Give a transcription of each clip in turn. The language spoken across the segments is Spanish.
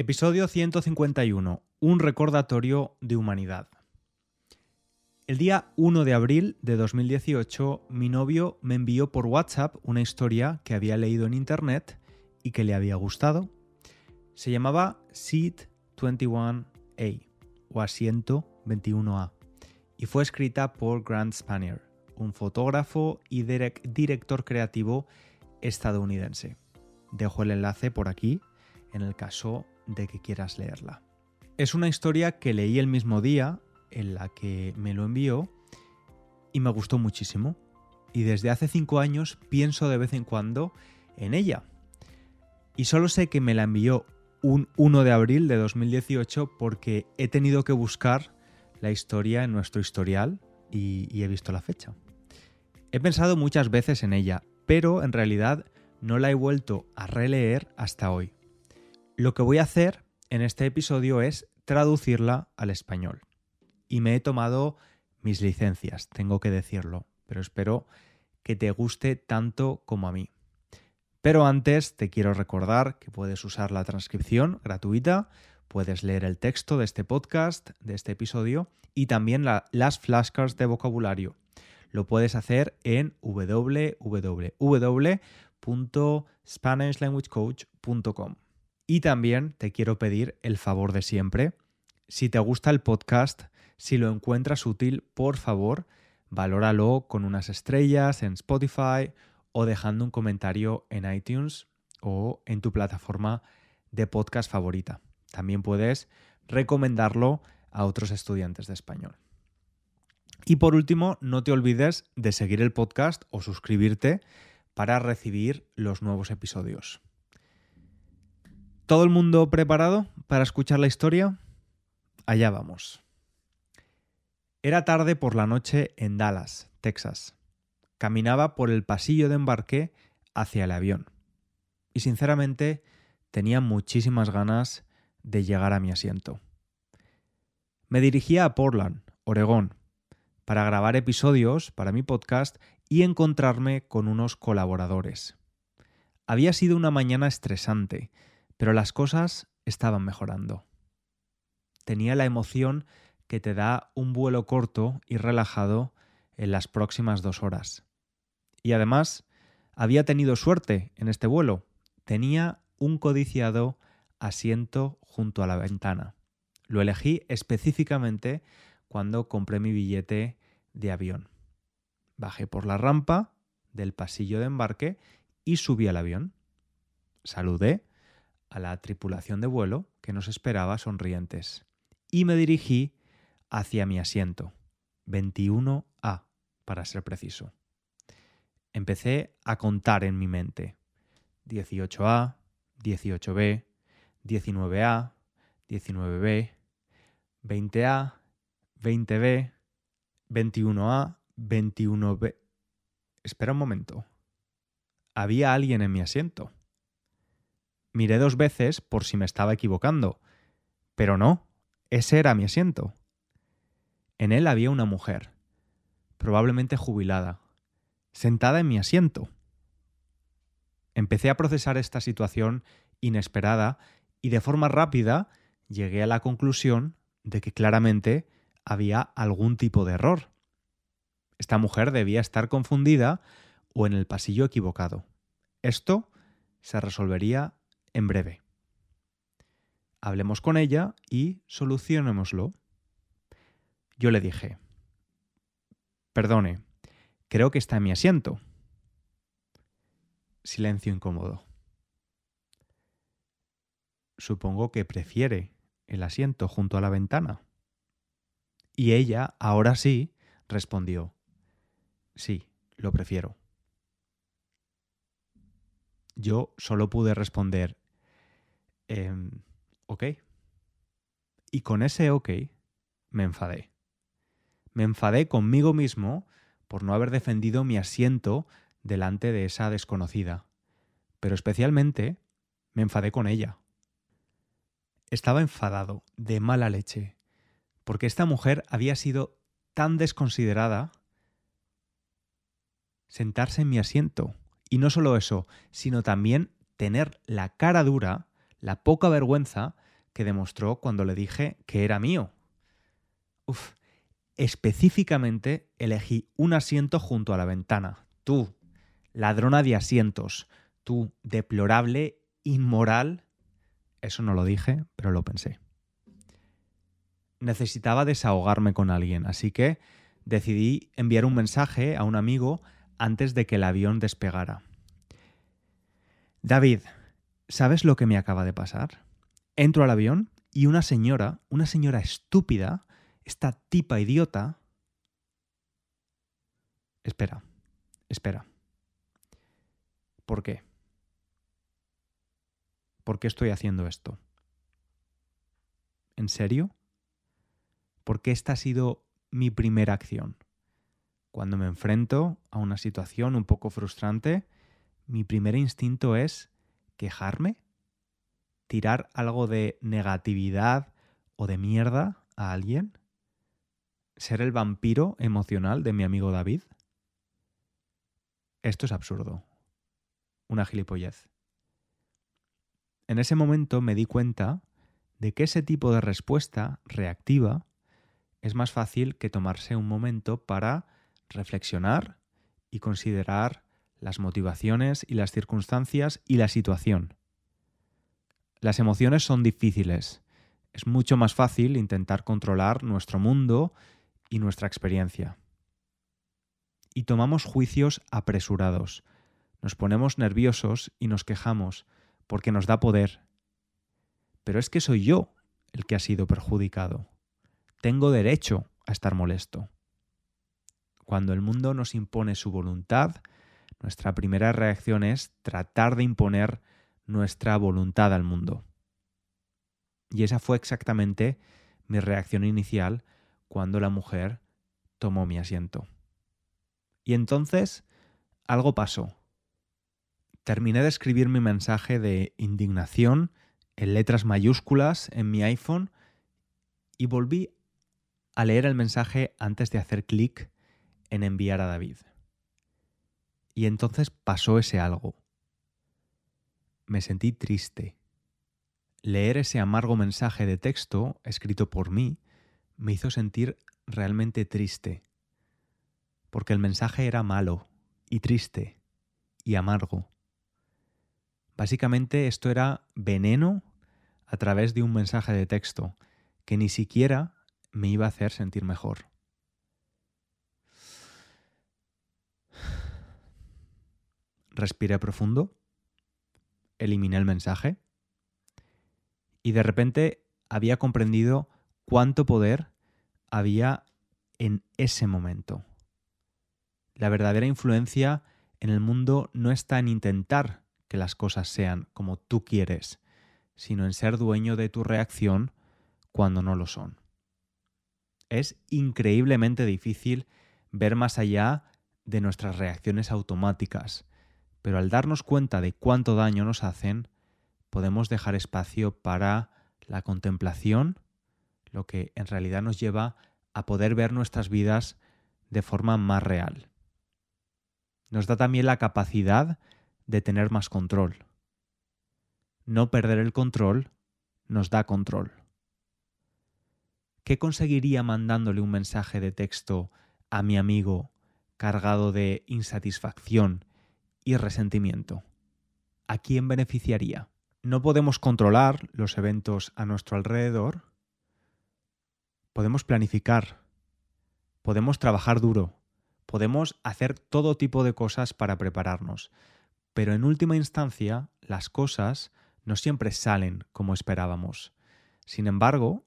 Episodio 151. Un recordatorio de humanidad. El día 1 de abril de 2018, mi novio me envió por WhatsApp una historia que había leído en internet y que le había gustado. Se llamaba Seat 21A o Asiento 21A y fue escrita por Grant Spanier, un fotógrafo y director creativo estadounidense. Dejo el enlace por aquí en el caso de que quieras leerla. Es una historia que leí el mismo día en la que me lo envió y me gustó muchísimo. Y desde hace cinco años pienso de vez en cuando en ella. Y solo sé que me la envió un 1 de abril de 2018 porque he tenido que buscar la historia en nuestro historial y, y he visto la fecha. He pensado muchas veces en ella, pero en realidad no la he vuelto a releer hasta hoy. Lo que voy a hacer en este episodio es traducirla al español. Y me he tomado mis licencias, tengo que decirlo, pero espero que te guste tanto como a mí. Pero antes te quiero recordar que puedes usar la transcripción gratuita, puedes leer el texto de este podcast, de este episodio, y también las flashcards de vocabulario. Lo puedes hacer en www.spanishlanguagecoach.com. Y también te quiero pedir el favor de siempre. Si te gusta el podcast, si lo encuentras útil, por favor, valóralo con unas estrellas en Spotify o dejando un comentario en iTunes o en tu plataforma de podcast favorita. También puedes recomendarlo a otros estudiantes de español. Y por último, no te olvides de seguir el podcast o suscribirte para recibir los nuevos episodios. ¿Todo el mundo preparado para escuchar la historia? Allá vamos. Era tarde por la noche en Dallas, Texas. Caminaba por el pasillo de embarque hacia el avión. Y sinceramente tenía muchísimas ganas de llegar a mi asiento. Me dirigía a Portland, Oregón, para grabar episodios para mi podcast y encontrarme con unos colaboradores. Había sido una mañana estresante, pero las cosas estaban mejorando. Tenía la emoción que te da un vuelo corto y relajado en las próximas dos horas. Y además, había tenido suerte en este vuelo. Tenía un codiciado asiento junto a la ventana. Lo elegí específicamente cuando compré mi billete de avión. Bajé por la rampa del pasillo de embarque y subí al avión. Saludé a la tripulación de vuelo que nos esperaba sonrientes y me dirigí hacia mi asiento, 21A para ser preciso. Empecé a contar en mi mente 18A, 18B, 19A, 19B, 20A, 20B, 21A, 21B. Espera un momento. Había alguien en mi asiento. Miré dos veces por si me estaba equivocando, pero no, ese era mi asiento. En él había una mujer, probablemente jubilada, sentada en mi asiento. Empecé a procesar esta situación inesperada y de forma rápida llegué a la conclusión de que claramente había algún tipo de error. Esta mujer debía estar confundida o en el pasillo equivocado. Esto se resolvería en breve. Hablemos con ella y solucionémoslo. Yo le dije, perdone, creo que está en mi asiento. Silencio incómodo. Supongo que prefiere el asiento junto a la ventana. Y ella, ahora sí, respondió, sí, lo prefiero. Yo solo pude responder, Em, ok. Y con ese ok me enfadé. Me enfadé conmigo mismo por no haber defendido mi asiento delante de esa desconocida. Pero especialmente me enfadé con ella. Estaba enfadado, de mala leche, porque esta mujer había sido tan desconsiderada sentarse en mi asiento. Y no solo eso, sino también tener la cara dura la poca vergüenza que demostró cuando le dije que era mío. Uf, específicamente elegí un asiento junto a la ventana. Tú, ladrona de asientos. Tú, deplorable, inmoral. Eso no lo dije, pero lo pensé. Necesitaba desahogarme con alguien, así que decidí enviar un mensaje a un amigo antes de que el avión despegara. David, ¿sabes lo que me acaba de pasar? Entro al avión y una señora, una señora estúpida, esta tipa idiota... Espera, espera. ¿Por qué? ¿Por qué estoy haciendo esto? ¿En serio? Porque esta ha sido mi primera acción. Cuando me enfrento a una situación un poco frustrante, mi primer instinto es quejarme, tirar algo de negatividad o de mierda a alguien, ser el vampiro emocional de mi amigo David. Esto es absurdo. Una gilipollez. En ese momento me di cuenta de que ese tipo de respuesta reactiva es más fácil que tomarse un momento para reflexionar y considerar las motivaciones y las circunstancias y la situación. Las emociones son difíciles. Es mucho más fácil intentar controlar nuestro mundo y nuestra experiencia. Y tomamos juicios apresurados. Nos ponemos nerviosos y nos quejamos porque nos da poder. Pero es que soy yo el que ha sido perjudicado. Tengo derecho a estar molesto. Cuando el mundo nos impone su voluntad, nuestra primera reacción es tratar de imponer nuestra voluntad al mundo. Y esa fue exactamente mi reacción inicial cuando la mujer tomó mi asiento. Y entonces algo pasó. Terminé de escribir mi mensaje de indignación en letras mayúsculas en mi iPhone y volví a leer el mensaje antes de hacer clic en enviar a David. Y entonces pasó ese algo. Me sentí triste. Leer ese amargo mensaje de texto escrito por mí me hizo sentir realmente triste, porque el mensaje era malo y triste y amargo. Básicamente esto era veneno a través de un mensaje de texto que ni siquiera me iba a hacer sentir mejor. Respiré profundo, eliminé el mensaje y de repente había comprendido cuánto poder había en ese momento. La verdadera influencia en el mundo no está en intentar que las cosas sean como tú quieres, sino en ser dueño de tu reacción cuando no lo son. Es increíblemente difícil ver más allá de nuestras reacciones automáticas, pero al darnos cuenta de cuánto daño nos hacen, podemos dejar espacio para la contemplación, lo que en realidad nos lleva a poder ver nuestras vidas de forma más real. Nos da también la capacidad de tener más control. No perder el control nos da control. ¿Qué conseguiría mandándole un mensaje de texto a mi amigo cargado de insatisfacción y resentimiento? ¿A quién beneficiaría? No podemos controlar los eventos a nuestro alrededor. Podemos planificar, podemos trabajar duro, podemos hacer todo tipo de cosas para prepararnos, pero en última instancia las cosas no siempre salen como esperábamos. Sin embargo,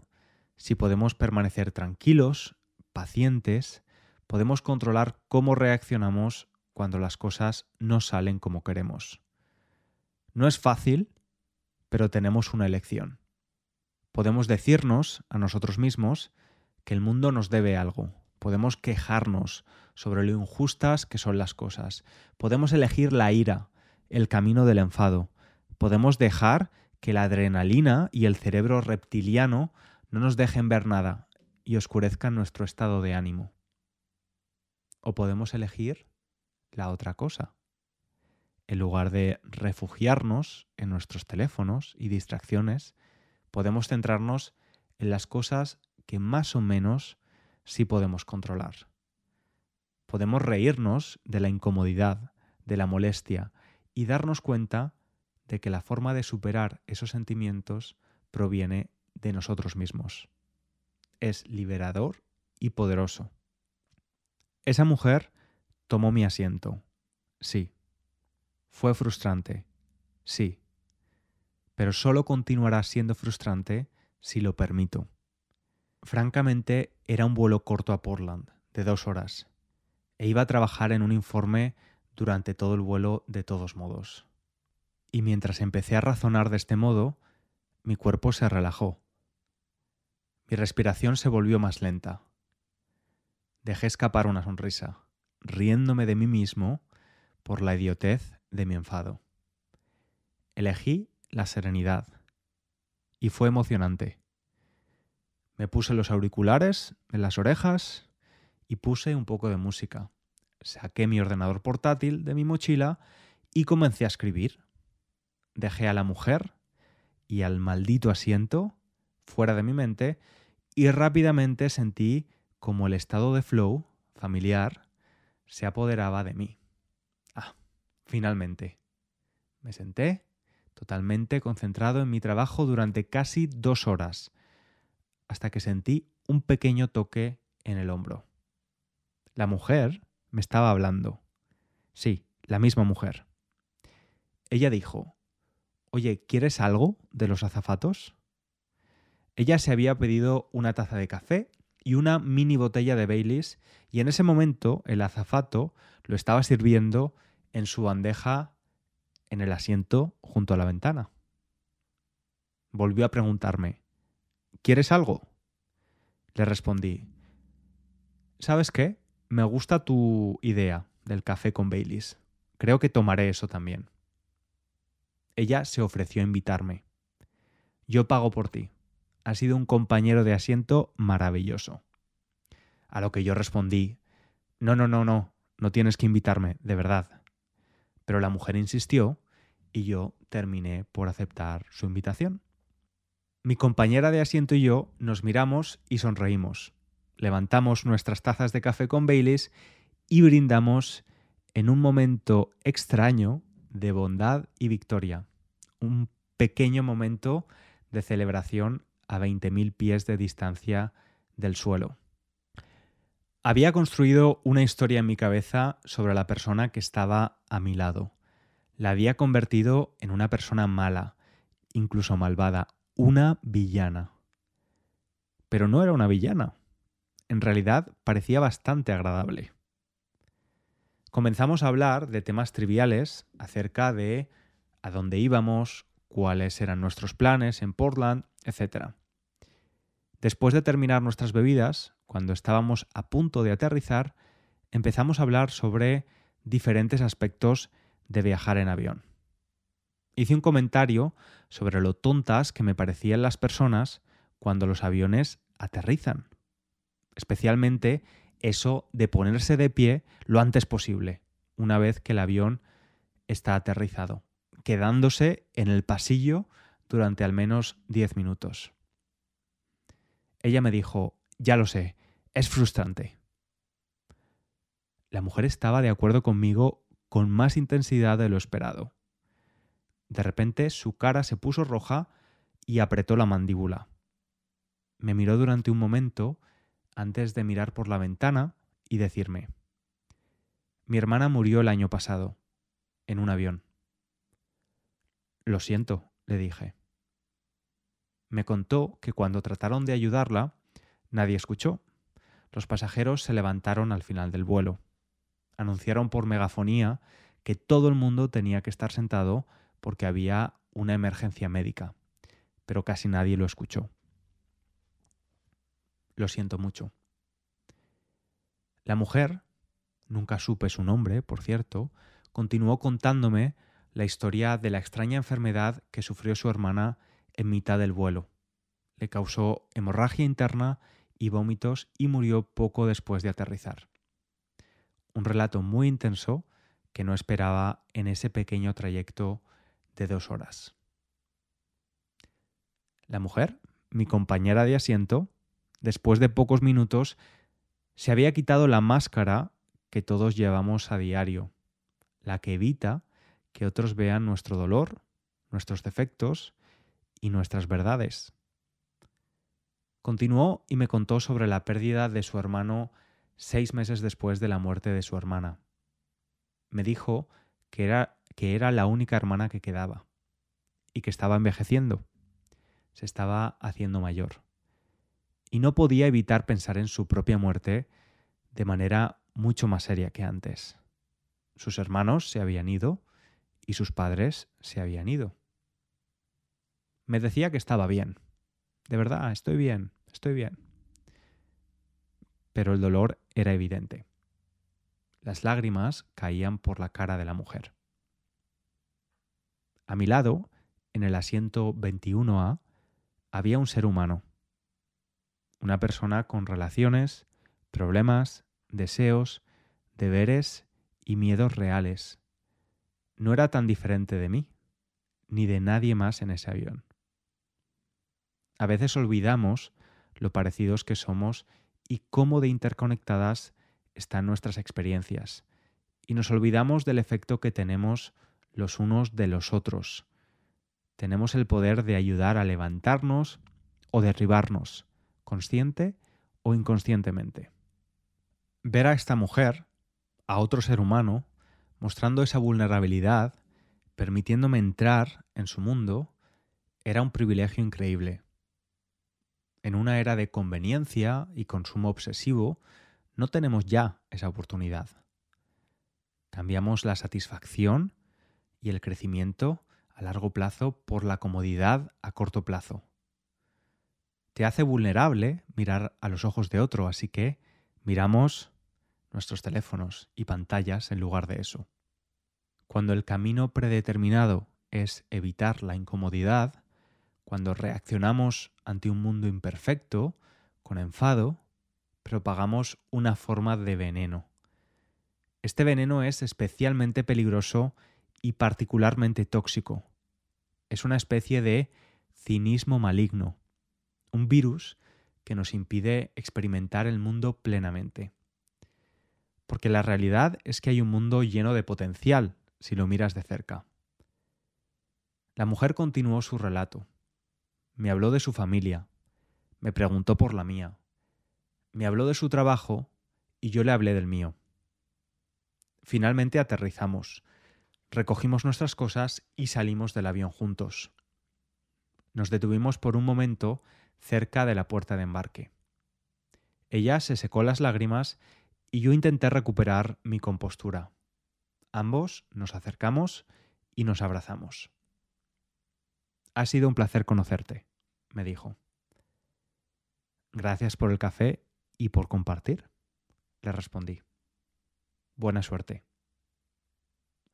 si podemos permanecer tranquilos, pacientes, podemos controlar cómo reaccionamos cuando las cosas no salen como queremos. No es fácil, pero tenemos una elección. Podemos decirnos a nosotros mismos que el mundo nos debe algo. Podemos quejarnos sobre lo injustas que son las cosas. Podemos elegir la ira, el camino del enfado. Podemos dejar que la adrenalina y el cerebro reptiliano no nos dejen ver nada y oscurezcan nuestro estado de ánimo. O podemos elegir la otra cosa. En lugar de refugiarnos en nuestros teléfonos y distracciones, podemos centrarnos en las cosas que más o menos sí podemos controlar. Podemos reírnos de la incomodidad, de la molestia y darnos cuenta de que la forma de superar esos sentimientos proviene de nosotros mismos. Es liberador y poderoso. Esa mujer tomó mi asiento. Sí. Fue frustrante. Sí. Pero solo continuará siendo frustrante si lo permito. Francamente, era un vuelo corto a Portland, de dos horas, e iba a trabajar en un informe durante todo el vuelo de todos modos. Y mientras empecé a razonar de este modo, mi cuerpo se relajó. Mi respiración se volvió más lenta. Dejé escapar una sonrisa, riéndome de mí mismo por la idiotez de mi enfado. Elegí la serenidad. Y fue emocionante. Me puse los auriculares en las orejas y puse un poco de música. Saqué mi ordenador portátil de mi mochila y comencé a escribir. Dejé a la mujer y al maldito asiento fuera de mi mente y rápidamente sentí como el estado de flow familiar se apoderaba de mí. Ah, finalmente. Me senté totalmente concentrado en mi trabajo durante casi dos horas, hasta que sentí un pequeño toque en el hombro. La mujer me estaba hablando. Sí, la misma mujer. Ella dijo, Oye, ¿quieres algo de los azafatos? Ella se había pedido una taza de café y una mini botella de Baileys y en ese momento el azafato lo estaba sirviendo en su bandeja en el asiento junto a la ventana. Volvió a preguntarme, ¿quieres algo? Le respondí, ¿sabes qué? Me gusta tu idea del café con Baileys. Creo que tomaré eso también. Ella se ofreció a invitarme. Yo pago por ti. Has sido un compañero de asiento maravilloso. A lo que yo respondí, no, no, no, no, no tienes que invitarme, de verdad. Pero la mujer insistió y yo terminé por aceptar su invitación. Mi compañera de asiento y yo nos miramos y sonreímos. Levantamos nuestras tazas de café con Baileys y brindamos en un momento extraño de bondad y victoria. Un pequeño momento de celebración a 20.000 pies de distancia del suelo. Había construido una historia en mi cabeza sobre la persona que estaba a mi lado la había convertido en una persona mala, incluso malvada, una villana. Pero no era una villana. En realidad parecía bastante agradable. Comenzamos a hablar de temas triviales acerca de a dónde íbamos, cuáles eran nuestros planes en Portland, etc. Después de terminar nuestras bebidas, cuando estábamos a punto de aterrizar, empezamos a hablar sobre diferentes aspectos de viajar en avión. Hice un comentario sobre lo tontas que me parecían las personas cuando los aviones aterrizan. Especialmente eso de ponerse de pie lo antes posible, una vez que el avión está aterrizado, quedándose en el pasillo durante al menos 10 minutos. Ella me dijo, ya lo sé, es frustrante. La mujer estaba de acuerdo conmigo con más intensidad de lo esperado. De repente su cara se puso roja y apretó la mandíbula. Me miró durante un momento antes de mirar por la ventana y decirme, mi hermana murió el año pasado, en un avión. Lo siento, le dije. Me contó que cuando trataron de ayudarla, nadie escuchó. Los pasajeros se levantaron al final del vuelo anunciaron por megafonía que todo el mundo tenía que estar sentado porque había una emergencia médica, pero casi nadie lo escuchó. Lo siento mucho. La mujer, nunca supe su nombre, por cierto, continuó contándome la historia de la extraña enfermedad que sufrió su hermana en mitad del vuelo. Le causó hemorragia interna y vómitos y murió poco después de aterrizar un relato muy intenso que no esperaba en ese pequeño trayecto de dos horas. La mujer, mi compañera de asiento, después de pocos minutos, se había quitado la máscara que todos llevamos a diario, la que evita que otros vean nuestro dolor, nuestros defectos y nuestras verdades. Continuó y me contó sobre la pérdida de su hermano seis meses después de la muerte de su hermana. Me dijo que era, que era la única hermana que quedaba y que estaba envejeciendo. Se estaba haciendo mayor. Y no podía evitar pensar en su propia muerte de manera mucho más seria que antes. Sus hermanos se habían ido y sus padres se habían ido. Me decía que estaba bien. De verdad, estoy bien, estoy bien. Pero el dolor era evidente. Las lágrimas caían por la cara de la mujer. A mi lado, en el asiento 21A, había un ser humano. Una persona con relaciones, problemas, deseos, deberes y miedos reales. No era tan diferente de mí, ni de nadie más en ese avión. A veces olvidamos lo parecidos que somos y cómo de interconectadas están nuestras experiencias, y nos olvidamos del efecto que tenemos los unos de los otros. Tenemos el poder de ayudar a levantarnos o derribarnos, consciente o inconscientemente. Ver a esta mujer, a otro ser humano, mostrando esa vulnerabilidad, permitiéndome entrar en su mundo, era un privilegio increíble. En una era de conveniencia y consumo obsesivo, no tenemos ya esa oportunidad. Cambiamos la satisfacción y el crecimiento a largo plazo por la comodidad a corto plazo. Te hace vulnerable mirar a los ojos de otro, así que miramos nuestros teléfonos y pantallas en lugar de eso. Cuando el camino predeterminado es evitar la incomodidad, cuando reaccionamos ante un mundo imperfecto, con enfado, propagamos una forma de veneno. Este veneno es especialmente peligroso y particularmente tóxico. Es una especie de cinismo maligno, un virus que nos impide experimentar el mundo plenamente. Porque la realidad es que hay un mundo lleno de potencial si lo miras de cerca. La mujer continuó su relato. Me habló de su familia, me preguntó por la mía, me habló de su trabajo y yo le hablé del mío. Finalmente aterrizamos, recogimos nuestras cosas y salimos del avión juntos. Nos detuvimos por un momento cerca de la puerta de embarque. Ella se secó las lágrimas y yo intenté recuperar mi compostura. Ambos nos acercamos y nos abrazamos. Ha sido un placer conocerte, me dijo. Gracias por el café y por compartir, le respondí. Buena suerte.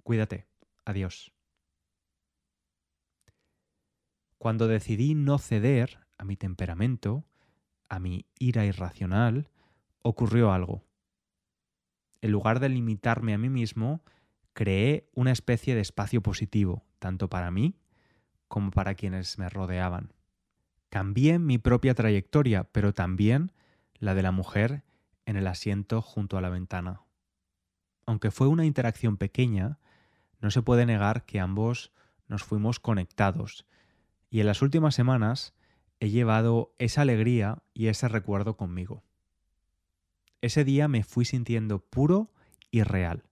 Cuídate. Adiós. Cuando decidí no ceder a mi temperamento, a mi ira irracional, ocurrió algo. En lugar de limitarme a mí mismo, creé una especie de espacio positivo, tanto para mí como para quienes me rodeaban. Cambié mi propia trayectoria, pero también la de la mujer en el asiento junto a la ventana. Aunque fue una interacción pequeña, no se puede negar que ambos nos fuimos conectados, y en las últimas semanas he llevado esa alegría y ese recuerdo conmigo. Ese día me fui sintiendo puro y real.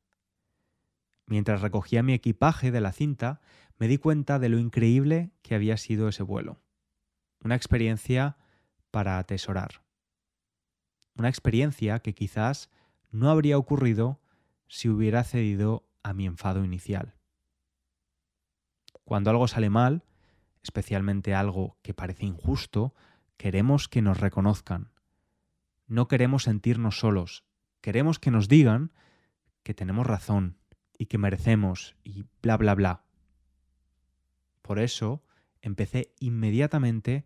Mientras recogía mi equipaje de la cinta, me di cuenta de lo increíble que había sido ese vuelo. Una experiencia para atesorar. Una experiencia que quizás no habría ocurrido si hubiera cedido a mi enfado inicial. Cuando algo sale mal, especialmente algo que parece injusto, queremos que nos reconozcan. No queremos sentirnos solos, queremos que nos digan que tenemos razón y que merecemos y bla bla bla. Por eso empecé inmediatamente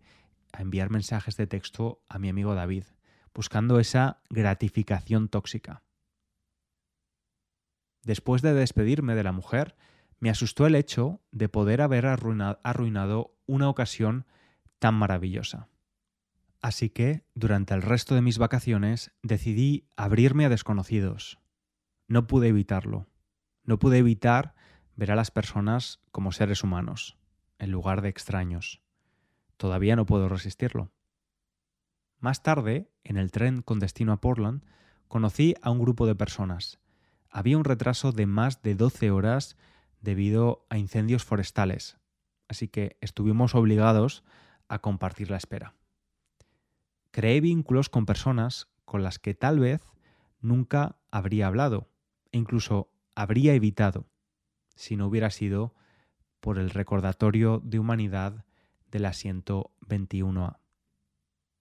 a enviar mensajes de texto a mi amigo David, buscando esa gratificación tóxica. Después de despedirme de la mujer, me asustó el hecho de poder haber arruinado una ocasión tan maravillosa. Así que, durante el resto de mis vacaciones, decidí abrirme a desconocidos. No pude evitarlo. No pude evitar ver a las personas como seres humanos, en lugar de extraños. Todavía no puedo resistirlo. Más tarde, en el tren con destino a Portland, conocí a un grupo de personas. Había un retraso de más de 12 horas debido a incendios forestales, así que estuvimos obligados a compartir la espera. Creé vínculos con personas con las que tal vez nunca habría hablado e incluso habría evitado si no hubiera sido por el recordatorio de humanidad del asiento 21A.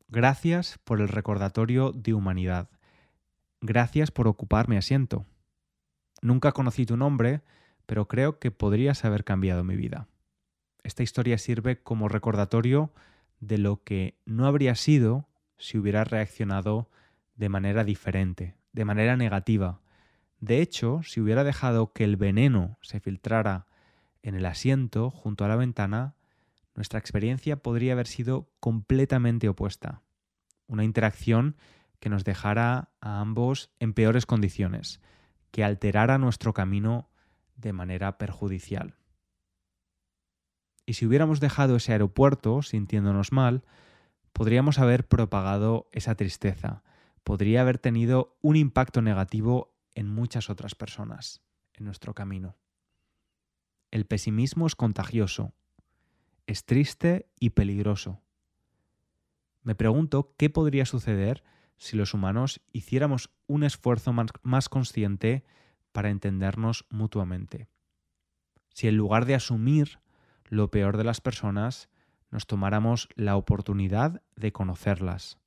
Gracias por el recordatorio de humanidad. Gracias por ocupar mi asiento. Nunca conocí tu nombre, pero creo que podrías haber cambiado mi vida. Esta historia sirve como recordatorio de lo que no habría sido si hubiera reaccionado de manera diferente, de manera negativa. De hecho, si hubiera dejado que el veneno se filtrara en el asiento junto a la ventana, nuestra experiencia podría haber sido completamente opuesta. Una interacción que nos dejara a ambos en peores condiciones, que alterara nuestro camino de manera perjudicial. Y si hubiéramos dejado ese aeropuerto sintiéndonos mal, podríamos haber propagado esa tristeza, podría haber tenido un impacto negativo en muchas otras personas en nuestro camino. El pesimismo es contagioso, es triste y peligroso. Me pregunto qué podría suceder si los humanos hiciéramos un esfuerzo más, consciente para entendernos mutuamente. Si en lugar de asumir lo peor de las personas, nos tomáramos la oportunidad de conocerlas.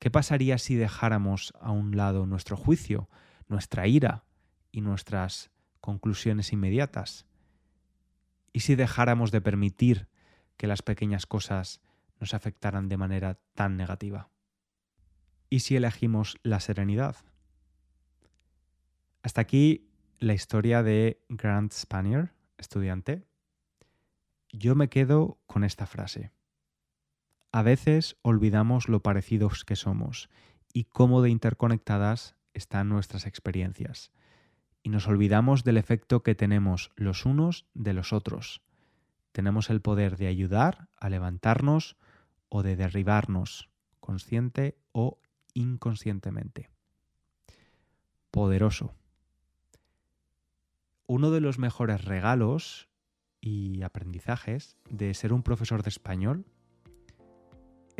¿Qué pasaría si dejáramos a un lado nuestro juicio, nuestra ira y nuestras conclusiones inmediatas? ¿Y si dejáramos de permitir que las pequeñas cosas nos afectaran de manera tan negativa? ¿Y si elegimos la serenidad? Hasta aquí la historia de Grant Spanier, estudiante. Yo me quedo con esta frase. A veces olvidamos lo parecidos que somos y cómo de interconectadas están nuestras experiencias. Y nos olvidamos del efecto que tenemos los unos de los otros. Tenemos el poder de ayudar a levantarnos o de derribarnos, consciente o inconscientemente. Poderoso. Uno de los mejores regalos y aprendizajes de ser un profesor de español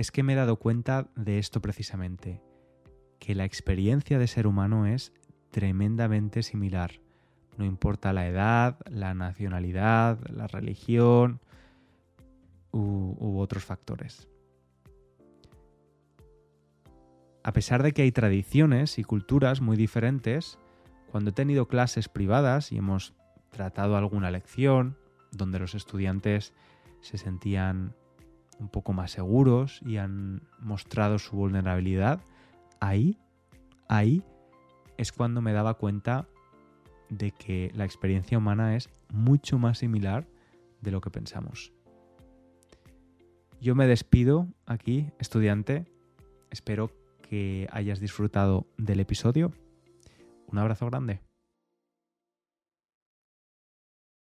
es que me he dado cuenta de esto precisamente, que la experiencia de ser humano es tremendamente similar. No importa la edad, la nacionalidad, la religión u, otros factores. A pesar de que hay tradiciones y culturas muy diferentes, cuando he tenido clases privadas y hemos tratado alguna lección donde los estudiantes se sentían un poco más seguros y han mostrado su vulnerabilidad, ahí, ahí es cuando me daba cuenta de que la experiencia humana es mucho más similar de lo que pensamos. Yo me despido aquí, estudiante. Espero que hayas disfrutado del episodio. Un abrazo grande.